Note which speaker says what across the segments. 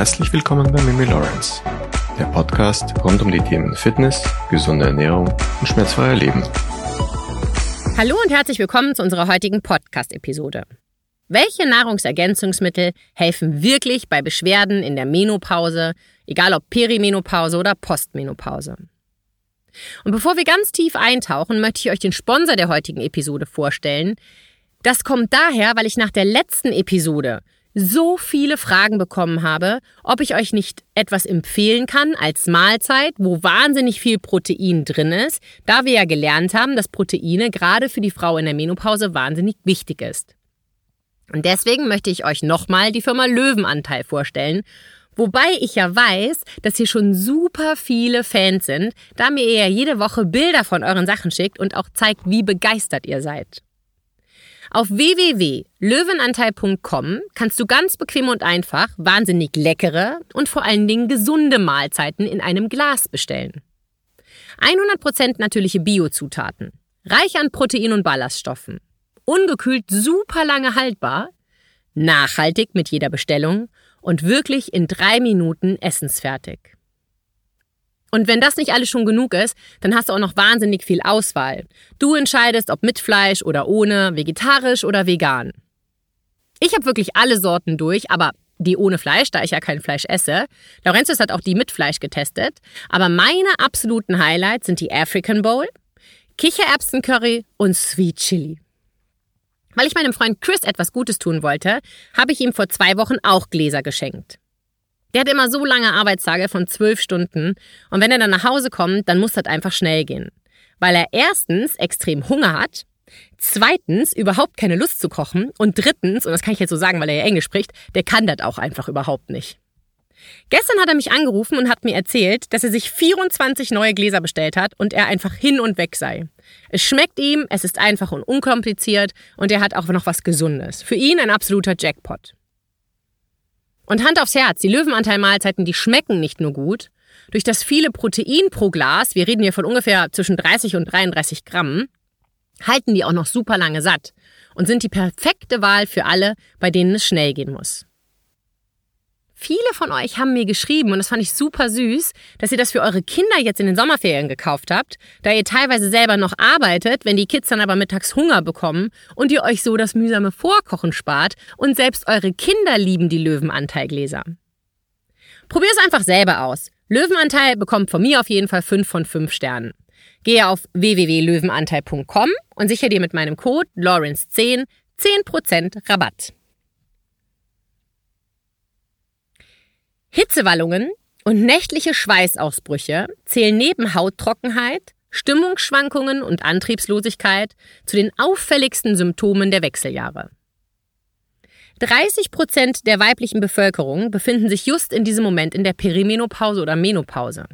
Speaker 1: Herzlich willkommen bei Mimi Lawrence, der Podcast rund um die Themen Fitness, gesunde Ernährung und schmerzfreier Leben.
Speaker 2: Hallo und herzlich willkommen zu unserer heutigen Podcast-Episode. Welche Nahrungsergänzungsmittel helfen wirklich bei Beschwerden in der Menopause, egal ob Perimenopause oder Postmenopause? Und bevor wir ganz tief eintauchen, möchte ich euch den Sponsor der heutigen Episode vorstellen. Das kommt daher, weil ich nach der letzten Episode so viele Fragen bekommen habe, ob ich euch nicht etwas empfehlen kann als Mahlzeit, wo wahnsinnig viel Protein drin ist, da wir ja gelernt haben, dass Proteine gerade für die Frau in der Menopause wahnsinnig wichtig ist. Und deswegen möchte ich euch nochmal die Firma Löwenanteil vorstellen. Wobei ich ja weiß, dass hier schon super viele Fans sind, da mir ihr ja jede Woche Bilder von euren Sachen schickt und auch zeigt, wie begeistert ihr seid. Auf www.löwenanteil.com kannst du ganz bequem und einfach wahnsinnig leckere und vor allen Dingen gesunde Mahlzeiten in einem Glas bestellen. 100% natürliche Biozutaten, reich an Protein und Ballaststoffen, ungekühlt super lange haltbar, nachhaltig mit jeder Bestellung und wirklich in drei Minuten essensfertig. Und wenn das nicht alles schon genug ist, dann hast du auch noch wahnsinnig viel Auswahl. Du entscheidest, ob mit Fleisch oder ohne, vegetarisch oder vegan. Ich habe wirklich alle Sorten durch, aber die ohne Fleisch, da ich ja kein Fleisch esse. Laurentius hat auch die mit Fleisch getestet. Aber meine absoluten Highlights sind die African Bowl, Kichererbsencurry und Sweet Chili. Weil ich meinem Freund Chris etwas Gutes tun wollte, habe ich ihm vor zwei Wochen auch Gläser geschenkt. Der hat immer so lange Arbeitstage von zwölf Stunden und wenn er dann nach Hause kommt, dann muss das einfach schnell gehen. Weil er erstens extrem Hunger hat, zweitens überhaupt keine Lust zu kochen und drittens, und das kann ich jetzt so sagen, weil er ja Englisch spricht, der kann das auch einfach überhaupt nicht. Gestern hat er mich angerufen und hat mir erzählt, dass er sich 24 neue Gläser bestellt hat und er einfach hin und weg sei. Es schmeckt ihm, es ist einfach und unkompliziert und er hat auch noch was Gesundes. Für ihn ein absoluter Jackpot. Und Hand aufs Herz, die Löwenanteil-Mahlzeiten, die schmecken nicht nur gut. Durch das viele Protein pro Glas, wir reden hier von ungefähr zwischen 30 und 33 Gramm, halten die auch noch super lange satt und sind die perfekte Wahl für alle, bei denen es schnell gehen muss. Viele von euch haben mir geschrieben, und das fand ich super süß, dass ihr das für eure Kinder jetzt in den Sommerferien gekauft habt, da ihr teilweise selber noch arbeitet, wenn die Kids dann aber mittags Hunger bekommen und ihr euch so das mühsame Vorkochen spart und selbst eure Kinder lieben die Löwenanteilgläser. Probier es einfach selber aus. Löwenanteil bekommt von mir auf jeden Fall 5 von 5 Sternen. Gehe auf www.löwenanteil.com und sichere dir mit meinem Code Lawrence10 10% Rabatt. Hitzewallungen und nächtliche Schweißausbrüche zählen neben Hauttrockenheit, Stimmungsschwankungen und Antriebslosigkeit zu den auffälligsten Symptomen der Wechseljahre. 30 Prozent der weiblichen Bevölkerung befinden sich just in diesem Moment in der Perimenopause oder Menopause.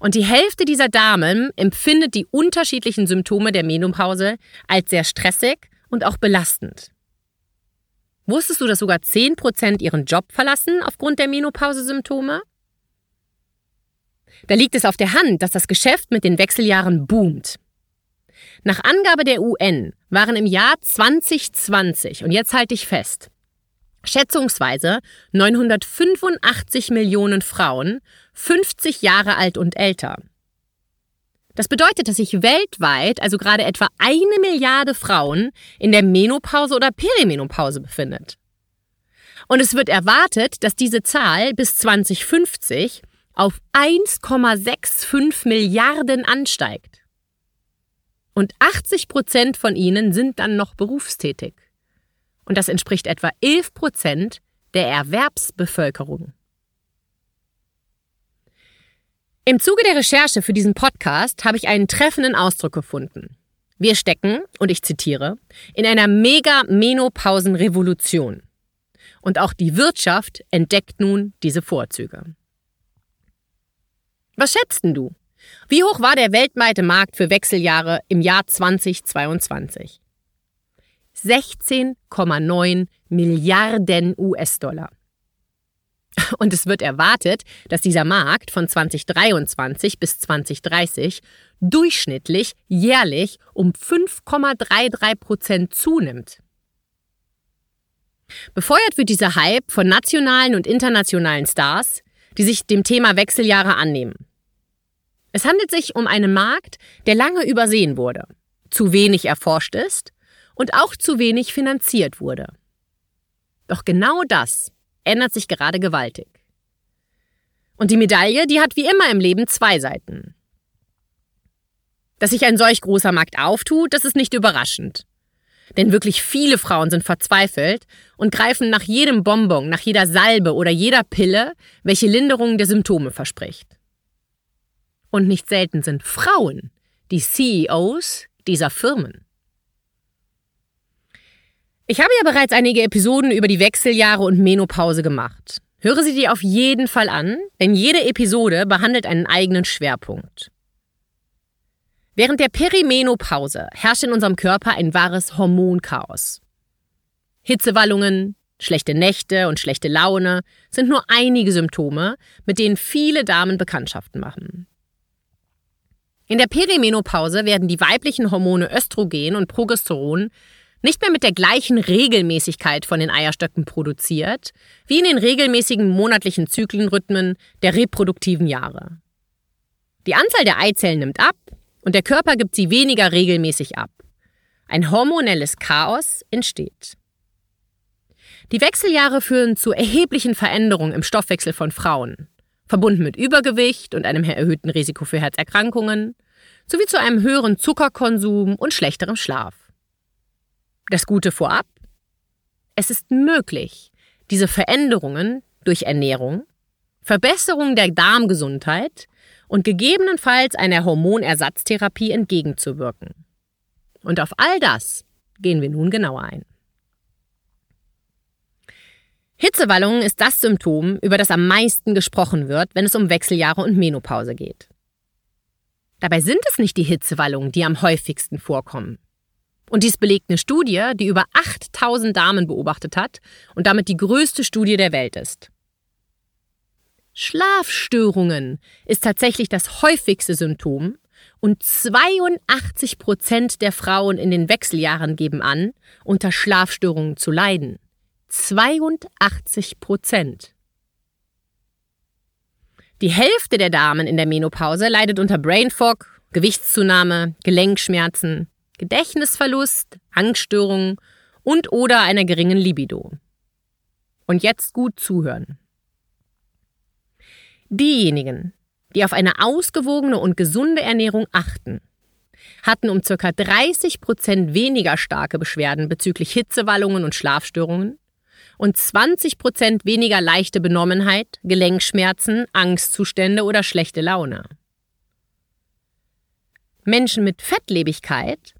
Speaker 2: Und die Hälfte dieser Damen empfindet die unterschiedlichen Symptome der Menopause als sehr stressig und auch belastend. Wusstest du, dass sogar 10% ihren Job verlassen aufgrund der Menopause-Symptome? Da liegt es auf der Hand, dass das Geschäft mit den Wechseljahren boomt. Nach Angabe der UN waren im Jahr 2020, und jetzt halte ich fest, schätzungsweise 985 Millionen Frauen 50 Jahre alt und älter. Das bedeutet, dass sich weltweit also gerade etwa eine Milliarde Frauen in der Menopause oder Perimenopause befindet. Und es wird erwartet, dass diese Zahl bis 2050 auf 1,65 Milliarden ansteigt. Und 80 Prozent von ihnen sind dann noch berufstätig. Und das entspricht etwa 11 Prozent der Erwerbsbevölkerung. Im Zuge der Recherche für diesen Podcast habe ich einen treffenden Ausdruck gefunden. Wir stecken, und ich zitiere, in einer Mega-Menopausen-Revolution. Und auch die Wirtschaft entdeckt nun diese Vorzüge. Was schätzt denn du? Wie hoch war der weltweite Markt für Wechseljahre im Jahr 2022? 16,9 Milliarden US-Dollar. Und es wird erwartet, dass dieser Markt von 2023 bis 2030 durchschnittlich jährlich um 5,33 Prozent zunimmt. Befeuert wird dieser Hype von nationalen und internationalen Stars, die sich dem Thema Wechseljahre annehmen. Es handelt sich um einen Markt, der lange übersehen wurde, zu wenig erforscht ist und auch zu wenig finanziert wurde. Doch genau das ändert sich gerade gewaltig. Und die Medaille, die hat wie immer im Leben zwei Seiten. Dass sich ein solch großer Markt auftut, das ist nicht überraschend. Denn wirklich viele Frauen sind verzweifelt und greifen nach jedem Bonbon, nach jeder Salbe oder jeder Pille, welche Linderung der Symptome verspricht. Und nicht selten sind Frauen die CEOs dieser Firmen. Ich habe ja bereits einige Episoden über die Wechseljahre und Menopause gemacht. Höre sie dir auf jeden Fall an, denn jede Episode behandelt einen eigenen Schwerpunkt. Während der Perimenopause herrscht in unserem Körper ein wahres Hormonchaos. Hitzewallungen, schlechte Nächte und schlechte Laune sind nur einige Symptome, mit denen viele Damen Bekanntschaften machen. In der Perimenopause werden die weiblichen Hormone Östrogen und Progesteron nicht mehr mit der gleichen Regelmäßigkeit von den Eierstöcken produziert, wie in den regelmäßigen monatlichen Zyklenrhythmen der reproduktiven Jahre. Die Anzahl der Eizellen nimmt ab und der Körper gibt sie weniger regelmäßig ab. Ein hormonelles Chaos entsteht. Die Wechseljahre führen zu erheblichen Veränderungen im Stoffwechsel von Frauen, verbunden mit Übergewicht und einem erhöhten Risiko für Herzerkrankungen, sowie zu einem höheren Zuckerkonsum und schlechterem Schlaf. Das Gute vorab? Es ist möglich, diese Veränderungen durch Ernährung, Verbesserung der Darmgesundheit und gegebenenfalls einer Hormonersatztherapie entgegenzuwirken. Und auf all das gehen wir nun genauer ein. Hitzewallungen ist das Symptom, über das am meisten gesprochen wird, wenn es um Wechseljahre und Menopause geht. Dabei sind es nicht die Hitzewallungen, die am häufigsten vorkommen. Und dies belegt eine Studie, die über 8000 Damen beobachtet hat und damit die größte Studie der Welt ist. Schlafstörungen ist tatsächlich das häufigste Symptom und 82 Prozent der Frauen in den Wechseljahren geben an, unter Schlafstörungen zu leiden. 82 Prozent. Die Hälfte der Damen in der Menopause leidet unter Brain Fog, Gewichtszunahme, Gelenkschmerzen, Gedächtnisverlust, Angststörungen und oder einer geringen Libido. Und jetzt gut zuhören. Diejenigen, die auf eine ausgewogene und gesunde Ernährung achten, hatten um ca. 30 Prozent weniger starke Beschwerden bezüglich Hitzewallungen und Schlafstörungen und 20 Prozent weniger leichte Benommenheit, Gelenkschmerzen, Angstzustände oder schlechte Laune. Menschen mit Fettlebigkeit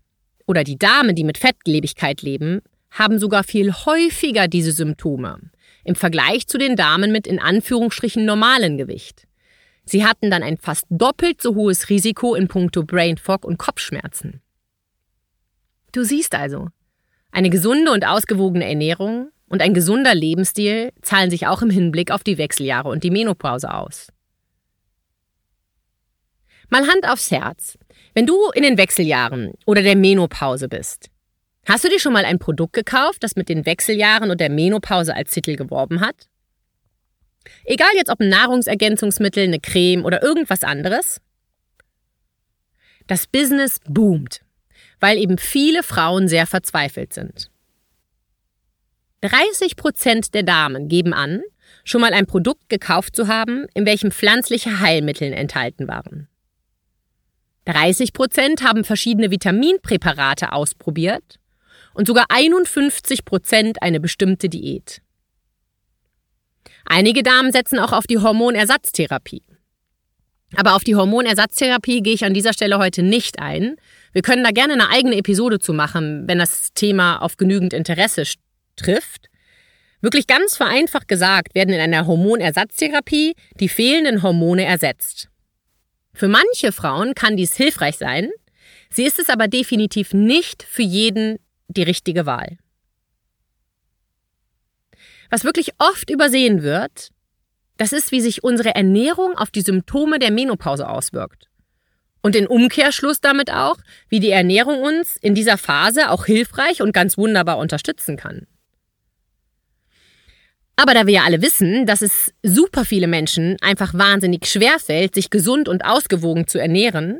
Speaker 2: oder die Damen, die mit Fettlebigkeit leben, haben sogar viel häufiger diese Symptome im Vergleich zu den Damen mit in Anführungsstrichen normalen Gewicht. Sie hatten dann ein fast doppelt so hohes Risiko in puncto Brain Fog und Kopfschmerzen. Du siehst also, eine gesunde und ausgewogene Ernährung und ein gesunder Lebensstil zahlen sich auch im Hinblick auf die Wechseljahre und die Menopause aus. Mal Hand aufs Herz. Wenn du in den Wechseljahren oder der Menopause bist, Hast du dir schon mal ein Produkt gekauft, das mit den Wechseljahren und der Menopause als Titel geworben hat? Egal jetzt ob ein Nahrungsergänzungsmittel, eine Creme oder irgendwas anderes. Das Business boomt, weil eben viele Frauen sehr verzweifelt sind. 30 Prozent der Damen geben an, schon mal ein Produkt gekauft zu haben, in welchem pflanzliche Heilmittel enthalten waren. 30 Prozent haben verschiedene Vitaminpräparate ausprobiert und sogar 51 Prozent eine bestimmte Diät. Einige Damen setzen auch auf die Hormonersatztherapie. Aber auf die Hormonersatztherapie gehe ich an dieser Stelle heute nicht ein. Wir können da gerne eine eigene Episode zu machen, wenn das Thema auf genügend Interesse trifft. Wirklich ganz vereinfacht gesagt werden in einer Hormonersatztherapie die fehlenden Hormone ersetzt. Für manche Frauen kann dies hilfreich sein, sie ist es aber definitiv nicht für jeden die richtige Wahl. Was wirklich oft übersehen wird, das ist, wie sich unsere Ernährung auf die Symptome der Menopause auswirkt. Und in Umkehrschluss damit auch, wie die Ernährung uns in dieser Phase auch hilfreich und ganz wunderbar unterstützen kann. Aber da wir ja alle wissen, dass es super viele Menschen einfach wahnsinnig schwer fällt, sich gesund und ausgewogen zu ernähren,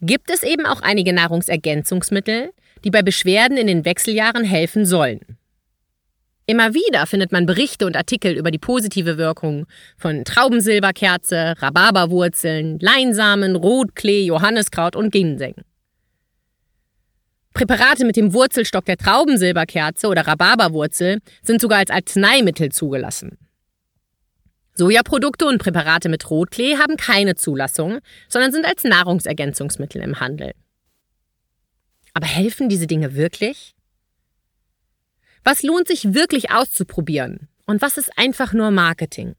Speaker 2: gibt es eben auch einige Nahrungsergänzungsmittel, die bei Beschwerden in den Wechseljahren helfen sollen. Immer wieder findet man Berichte und Artikel über die positive Wirkung von Traubensilberkerze, Rhabarberwurzeln, Leinsamen, Rotklee, Johanniskraut und Ginseng. Präparate mit dem Wurzelstock der Traubensilberkerze oder Rhabarberwurzel sind sogar als Arzneimittel zugelassen. Sojaprodukte und Präparate mit Rotklee haben keine Zulassung, sondern sind als Nahrungsergänzungsmittel im Handel. Aber helfen diese Dinge wirklich? Was lohnt sich wirklich auszuprobieren und was ist einfach nur Marketing?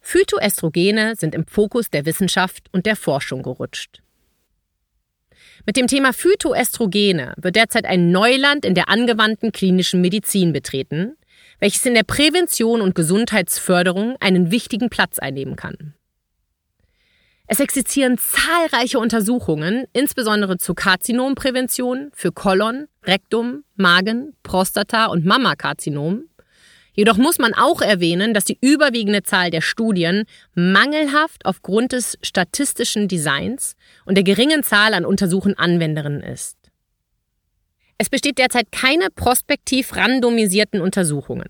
Speaker 2: Phytoestrogene sind im Fokus der Wissenschaft und der Forschung gerutscht. Mit dem Thema Phytoestrogene wird derzeit ein Neuland in der angewandten klinischen Medizin betreten, welches in der Prävention und Gesundheitsförderung einen wichtigen Platz einnehmen kann. Es existieren zahlreiche Untersuchungen, insbesondere zur Karzinomprävention für Kolon, Rektum, Magen, Prostata und Mammakarzinom. Jedoch muss man auch erwähnen, dass die überwiegende Zahl der Studien mangelhaft aufgrund des statistischen Designs und der geringen Zahl an untersuchten Anwenderinnen ist. Es besteht derzeit keine prospektiv randomisierten Untersuchungen.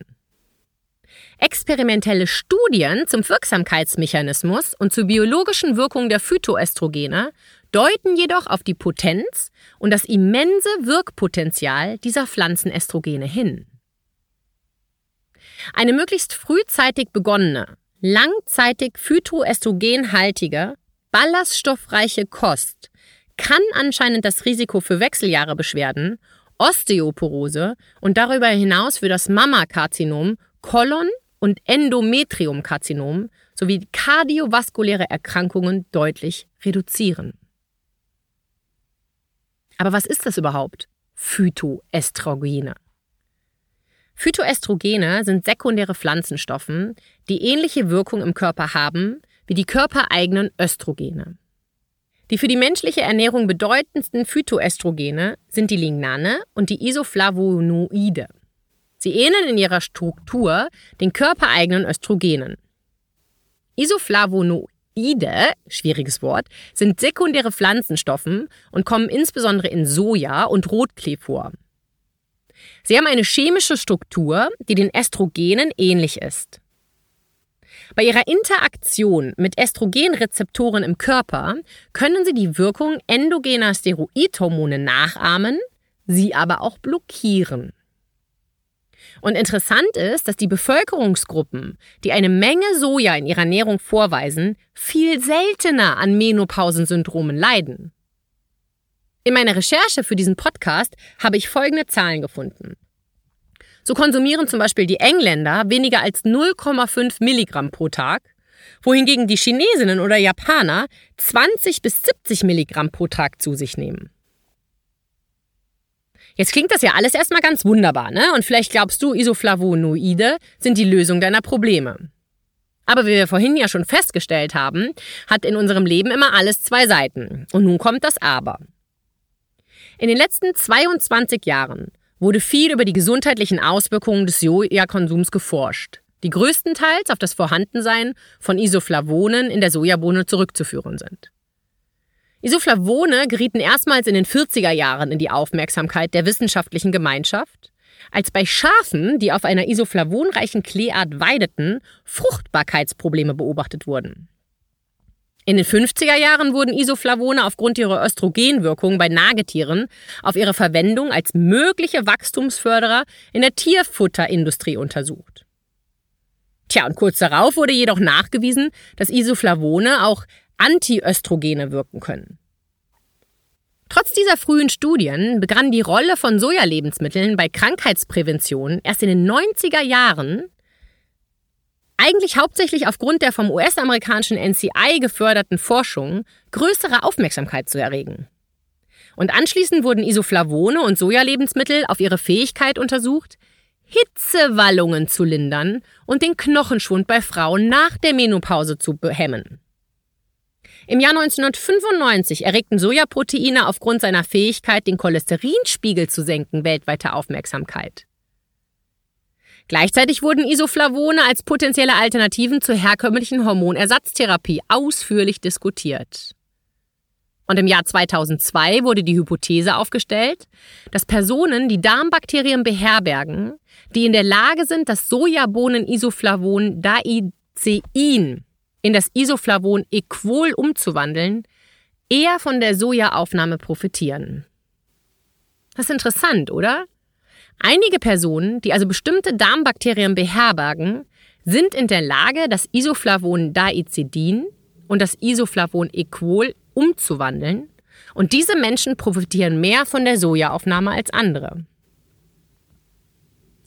Speaker 2: Experimentelle Studien zum Wirksamkeitsmechanismus und zur biologischen Wirkung der Phytoestrogene deuten jedoch auf die Potenz und das immense Wirkpotenzial dieser Pflanzenestrogene hin. Eine möglichst frühzeitig begonnene, langzeitig phytoestrogenhaltige, ballaststoffreiche Kost kann anscheinend das Risiko für Wechseljahrebeschwerden, Osteoporose und darüber hinaus für das Mammakarzinom, Kolon und Endometriumkarzinom sowie kardiovaskuläre Erkrankungen deutlich reduzieren. Aber was ist das überhaupt? Phytoestrogene. Phytoestrogene sind sekundäre Pflanzenstoffe, die ähnliche Wirkung im Körper haben wie die körpereigenen Östrogene. Die für die menschliche Ernährung bedeutendsten Phytoestrogene sind die Lignane und die Isoflavonoide. Sie ähneln in ihrer Struktur den körpereigenen Östrogenen. Isoflavonoide, schwieriges Wort, sind sekundäre Pflanzenstoffen und kommen insbesondere in Soja und Rotklee vor. Sie haben eine chemische Struktur, die den Estrogenen ähnlich ist. Bei ihrer Interaktion mit Östrogenrezeptoren im Körper können sie die Wirkung endogener Steroidhormone nachahmen, sie aber auch blockieren. Und interessant ist, dass die Bevölkerungsgruppen, die eine Menge Soja in ihrer Ernährung vorweisen, viel seltener an Menopausensyndromen leiden. In meiner Recherche für diesen Podcast habe ich folgende Zahlen gefunden. So konsumieren zum Beispiel die Engländer weniger als 0,5 Milligramm pro Tag, wohingegen die Chinesinnen oder Japaner 20 bis 70 Milligramm pro Tag zu sich nehmen. Jetzt klingt das ja alles erstmal ganz wunderbar, ne? Und vielleicht glaubst du, Isoflavonoide sind die Lösung deiner Probleme. Aber wie wir vorhin ja schon festgestellt haben, hat in unserem Leben immer alles zwei Seiten. Und nun kommt das Aber. In den letzten 22 Jahren wurde viel über die gesundheitlichen Auswirkungen des Sojakonsums geforscht, die größtenteils auf das Vorhandensein von Isoflavonen in der Sojabohne zurückzuführen sind. Isoflavone gerieten erstmals in den 40er Jahren in die Aufmerksamkeit der wissenschaftlichen Gemeinschaft, als bei Schafen, die auf einer isoflavonreichen Kleeart weideten, Fruchtbarkeitsprobleme beobachtet wurden. In den 50er Jahren wurden Isoflavone aufgrund ihrer Östrogenwirkung bei Nagetieren auf ihre Verwendung als mögliche Wachstumsförderer in der Tierfutterindustrie untersucht. Tja, und kurz darauf wurde jedoch nachgewiesen, dass Isoflavone auch Antiöstrogene wirken können. Trotz dieser frühen Studien begann die Rolle von Sojalebensmitteln bei Krankheitsprävention erst in den 90er Jahren eigentlich hauptsächlich aufgrund der vom US-amerikanischen NCI geförderten Forschung größere Aufmerksamkeit zu erregen. Und anschließend wurden Isoflavone und Sojalebensmittel auf ihre Fähigkeit untersucht, Hitzewallungen zu lindern und den Knochenschwund bei Frauen nach der Menopause zu behemmen. Im Jahr 1995 erregten Sojaproteine aufgrund seiner Fähigkeit, den Cholesterinspiegel zu senken, weltweite Aufmerksamkeit. Gleichzeitig wurden Isoflavone als potenzielle Alternativen zur herkömmlichen Hormonersatztherapie ausführlich diskutiert. Und im Jahr 2002 wurde die Hypothese aufgestellt, dass Personen, die Darmbakterien beherbergen, die in der Lage sind, das Sojabohnen-Isoflavon Daicein in das Isoflavon Equol umzuwandeln, eher von der Sojaaufnahme profitieren. Das ist interessant, oder? Einige Personen, die also bestimmte Darmbakterien beherbergen, sind in der Lage, das Isoflavon Daicedin und das Isoflavon Equol umzuwandeln und diese Menschen profitieren mehr von der Sojaaufnahme als andere.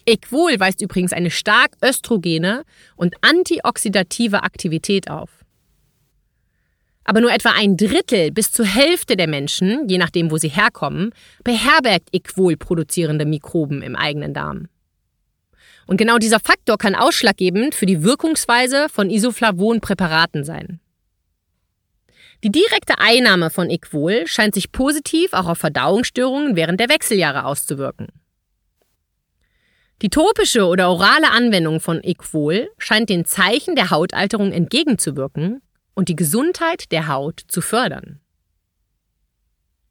Speaker 2: Equol weist übrigens eine stark östrogene und antioxidative Aktivität auf. Aber nur etwa ein Drittel bis zur Hälfte der Menschen, je nachdem wo sie herkommen, beherbergt Equol produzierende Mikroben im eigenen Darm. Und genau dieser Faktor kann ausschlaggebend für die Wirkungsweise von Isoflavon-Präparaten sein. Die direkte Einnahme von Equol scheint sich positiv auch auf Verdauungsstörungen während der Wechseljahre auszuwirken. Die topische oder orale Anwendung von Equol scheint den Zeichen der Hautalterung entgegenzuwirken und die Gesundheit der Haut zu fördern.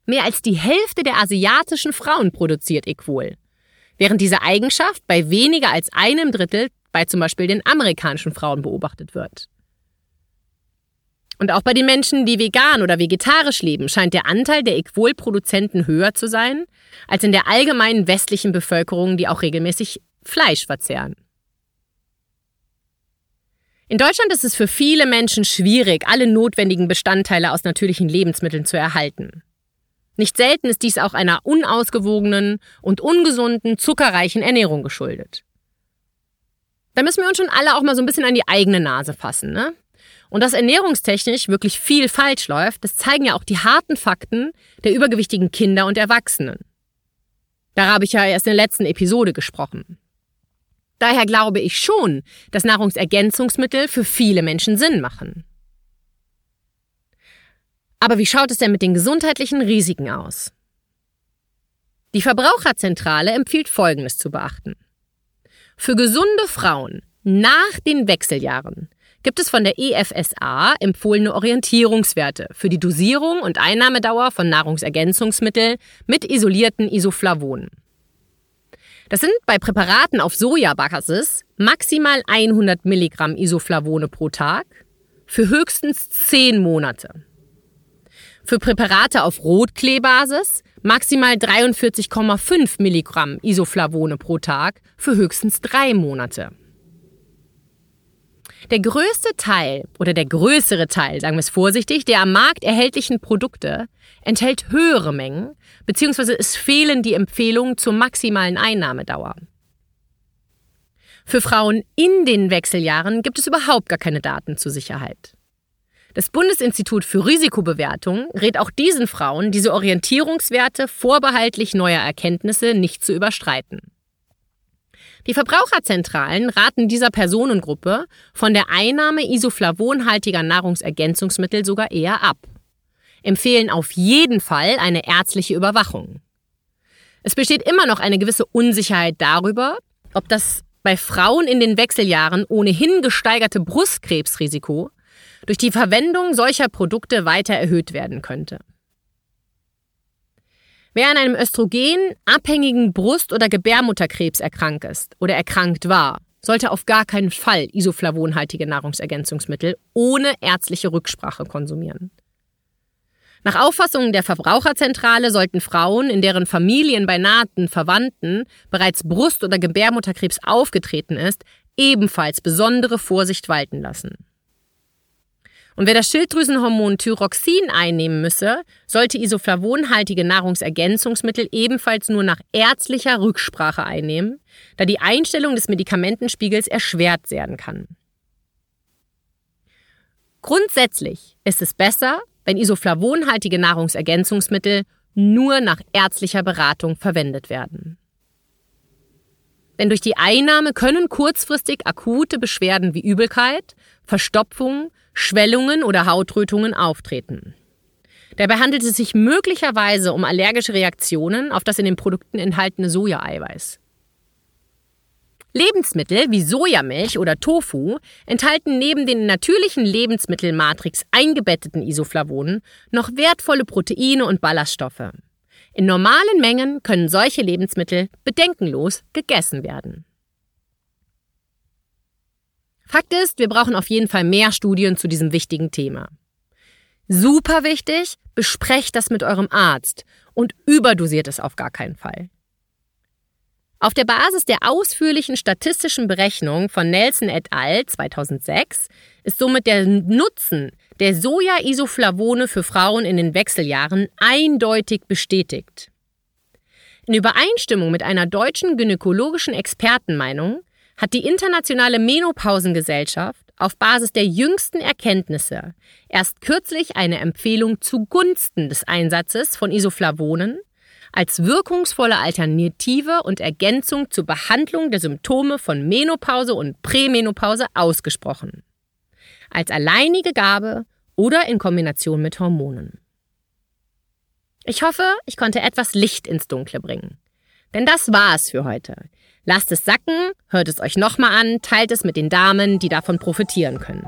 Speaker 2: Mehr als die Hälfte der asiatischen Frauen produziert Equol, während diese Eigenschaft bei weniger als einem Drittel bei zum Beispiel den amerikanischen Frauen beobachtet wird. Und auch bei den Menschen, die vegan oder vegetarisch leben, scheint der Anteil der Equol-Produzenten höher zu sein als in der allgemeinen westlichen Bevölkerung, die auch regelmäßig Fleisch verzehren. In Deutschland ist es für viele Menschen schwierig, alle notwendigen Bestandteile aus natürlichen Lebensmitteln zu erhalten. Nicht selten ist dies auch einer unausgewogenen und ungesunden, zuckerreichen Ernährung geschuldet. Da müssen wir uns schon alle auch mal so ein bisschen an die eigene Nase fassen, ne? Und dass ernährungstechnisch wirklich viel falsch läuft, das zeigen ja auch die harten Fakten der übergewichtigen Kinder und Erwachsenen. Da habe ich ja erst in der letzten Episode gesprochen. Daher glaube ich schon, dass Nahrungsergänzungsmittel für viele Menschen Sinn machen. Aber wie schaut es denn mit den gesundheitlichen Risiken aus? Die Verbraucherzentrale empfiehlt Folgendes zu beachten. Für gesunde Frauen nach den Wechseljahren gibt es von der EFSA empfohlene Orientierungswerte für die Dosierung und Einnahmedauer von Nahrungsergänzungsmitteln mit isolierten Isoflavonen. Das sind bei Präparaten auf Sojabasis maximal 100 Milligramm Isoflavone pro Tag für höchstens 10 Monate. Für Präparate auf Rotkleebasis maximal 43,5 Milligramm Isoflavone pro Tag für höchstens 3 Monate. Der größte Teil oder der größere Teil, sagen wir es vorsichtig, der am Markt erhältlichen Produkte enthält höhere Mengen, beziehungsweise es fehlen die Empfehlungen zur maximalen Einnahmedauer. Für Frauen in den Wechseljahren gibt es überhaupt gar keine Daten zur Sicherheit. Das Bundesinstitut für Risikobewertung rät auch diesen Frauen, diese Orientierungswerte vorbehaltlich neuer Erkenntnisse nicht zu überstreiten. Die Verbraucherzentralen raten dieser Personengruppe von der Einnahme isoflavonhaltiger Nahrungsergänzungsmittel sogar eher ab, empfehlen auf jeden Fall eine ärztliche Überwachung. Es besteht immer noch eine gewisse Unsicherheit darüber, ob das bei Frauen in den Wechseljahren ohnehin gesteigerte Brustkrebsrisiko durch die Verwendung solcher Produkte weiter erhöht werden könnte. Wer an einem Östrogen abhängigen Brust- oder Gebärmutterkrebs erkrankt ist oder erkrankt war, sollte auf gar keinen Fall isoflavonhaltige Nahrungsergänzungsmittel ohne ärztliche Rücksprache konsumieren. Nach Auffassung der Verbraucherzentrale sollten Frauen, in deren Familien bei nahen Verwandten bereits Brust- oder Gebärmutterkrebs aufgetreten ist, ebenfalls besondere Vorsicht walten lassen. Und wer das Schilddrüsenhormon Thyroxin einnehmen müsse, sollte isoflavonhaltige Nahrungsergänzungsmittel ebenfalls nur nach ärztlicher Rücksprache einnehmen, da die Einstellung des Medikamentenspiegels erschwert werden kann. Grundsätzlich ist es besser, wenn isoflavonhaltige Nahrungsergänzungsmittel nur nach ärztlicher Beratung verwendet werden. Denn durch die Einnahme können kurzfristig akute Beschwerden wie Übelkeit, Verstopfung, Schwellungen oder Hautrötungen auftreten. Dabei handelt es sich möglicherweise um allergische Reaktionen auf das in den Produkten enthaltene Sojaeiweiß. Lebensmittel wie Sojamilch oder Tofu enthalten neben den natürlichen Lebensmittelmatrix eingebetteten Isoflavonen noch wertvolle Proteine und Ballaststoffe. In normalen Mengen können solche Lebensmittel bedenkenlos gegessen werden. Fakt ist, wir brauchen auf jeden Fall mehr Studien zu diesem wichtigen Thema. Super wichtig, besprecht das mit eurem Arzt und überdosiert es auf gar keinen Fall. Auf der Basis der ausführlichen statistischen Berechnung von Nelson et al. 2006 ist somit der Nutzen der Soja-Isoflavone für Frauen in den Wechseljahren eindeutig bestätigt. In Übereinstimmung mit einer deutschen gynäkologischen Expertenmeinung hat die Internationale Menopausengesellschaft auf Basis der jüngsten Erkenntnisse erst kürzlich eine Empfehlung zugunsten des Einsatzes von Isoflavonen als wirkungsvolle Alternative und Ergänzung zur Behandlung der Symptome von Menopause und Prämenopause ausgesprochen. Als alleinige Gabe oder in Kombination mit Hormonen. Ich hoffe, ich konnte etwas Licht ins Dunkle bringen. Denn das war es für heute. Lasst es sacken, hört es euch nochmal an, teilt es mit den Damen, die davon profitieren können.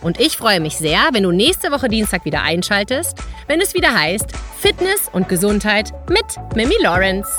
Speaker 2: Und ich freue mich sehr, wenn du nächste Woche Dienstag wieder einschaltest, wenn es wieder heißt Fitness und Gesundheit mit Mimi Lawrence.